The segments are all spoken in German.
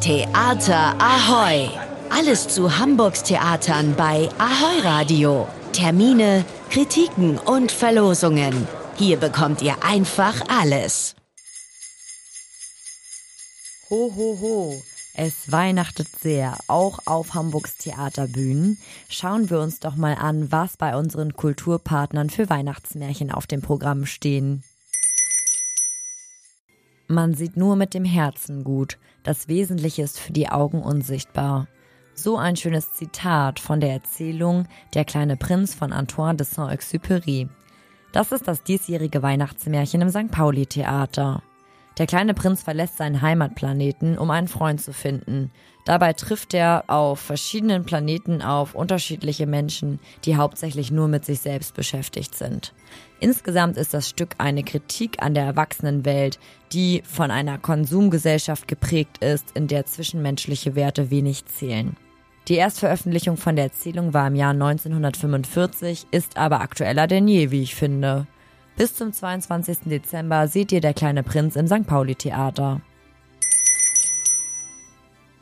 Theater Ahoy! Alles zu Hamburgs Theatern bei Ahoy Radio. Termine, Kritiken und Verlosungen. Hier bekommt ihr einfach alles. Ho, ho, ho. Es weihnachtet sehr, auch auf Hamburgs Theaterbühnen. Schauen wir uns doch mal an, was bei unseren Kulturpartnern für Weihnachtsmärchen auf dem Programm stehen. Man sieht nur mit dem Herzen gut, das Wesentliche ist für die Augen unsichtbar. So ein schönes Zitat von der Erzählung Der kleine Prinz von Antoine de Saint-Exupéry. Das ist das diesjährige Weihnachtsmärchen im St. Pauli Theater. Der kleine Prinz verlässt seinen Heimatplaneten, um einen Freund zu finden. Dabei trifft er auf verschiedenen Planeten auf unterschiedliche Menschen, die hauptsächlich nur mit sich selbst beschäftigt sind. Insgesamt ist das Stück eine Kritik an der Erwachsenenwelt, die von einer Konsumgesellschaft geprägt ist, in der zwischenmenschliche Werte wenig zählen. Die Erstveröffentlichung von der Erzählung war im Jahr 1945, ist aber aktueller denn je, wie ich finde. Bis zum 22. Dezember seht ihr Der kleine Prinz im St. Pauli Theater.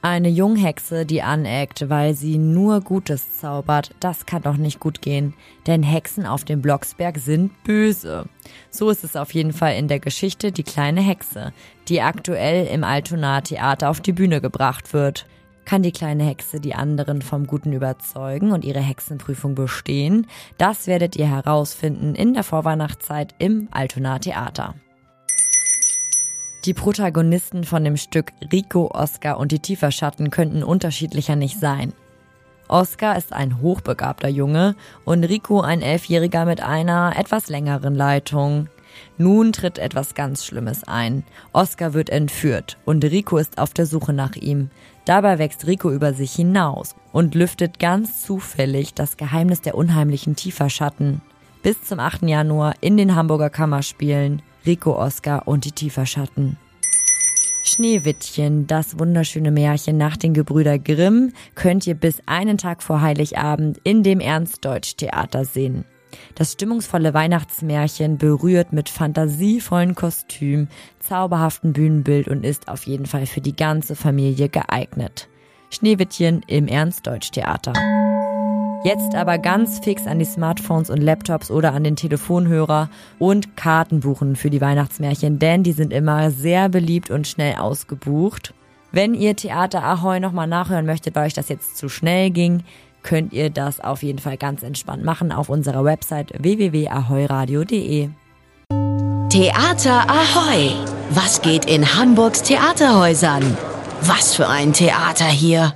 Eine Junghexe, die aneckt, weil sie nur Gutes zaubert, das kann doch nicht gut gehen. Denn Hexen auf dem Blocksberg sind böse. So ist es auf jeden Fall in der Geschichte Die kleine Hexe, die aktuell im Altonaer Theater auf die Bühne gebracht wird. Kann die kleine Hexe die anderen vom Guten überzeugen und ihre Hexenprüfung bestehen? Das werdet ihr herausfinden in der Vorweihnachtszeit im Altona Theater. Die Protagonisten von dem Stück Rico, Oscar und die Tieferschatten könnten unterschiedlicher nicht sein. Oscar ist ein hochbegabter Junge und Rico ein Elfjähriger mit einer etwas längeren Leitung. Nun tritt etwas ganz Schlimmes ein. Oscar wird entführt und Rico ist auf der Suche nach ihm. Dabei wächst Rico über sich hinaus und lüftet ganz zufällig das Geheimnis der unheimlichen Tieferschatten. Bis zum 8. Januar in den Hamburger Kammerspielen Rico Oscar und die Tieferschatten. Schneewittchen, das wunderschöne Märchen nach den Gebrüder Grimm, könnt ihr bis einen Tag vor Heiligabend in dem Ernstdeutsch-Theater sehen. Das stimmungsvolle Weihnachtsmärchen berührt mit fantasievollen Kostümen, zauberhaften Bühnenbild und ist auf jeden Fall für die ganze Familie geeignet. Schneewittchen im Ernstdeutsch-Theater. Jetzt aber ganz fix an die Smartphones und Laptops oder an den Telefonhörer und Karten buchen für die Weihnachtsmärchen, denn die sind immer sehr beliebt und schnell ausgebucht. Wenn ihr Theater Ahoi nochmal nachhören möchtet, weil euch das jetzt zu schnell ging, könnt ihr das auf jeden Fall ganz entspannt machen auf unserer Website www.ahoiradio.de. Theater Ahoy! Was geht in Hamburgs Theaterhäusern? Was für ein Theater hier!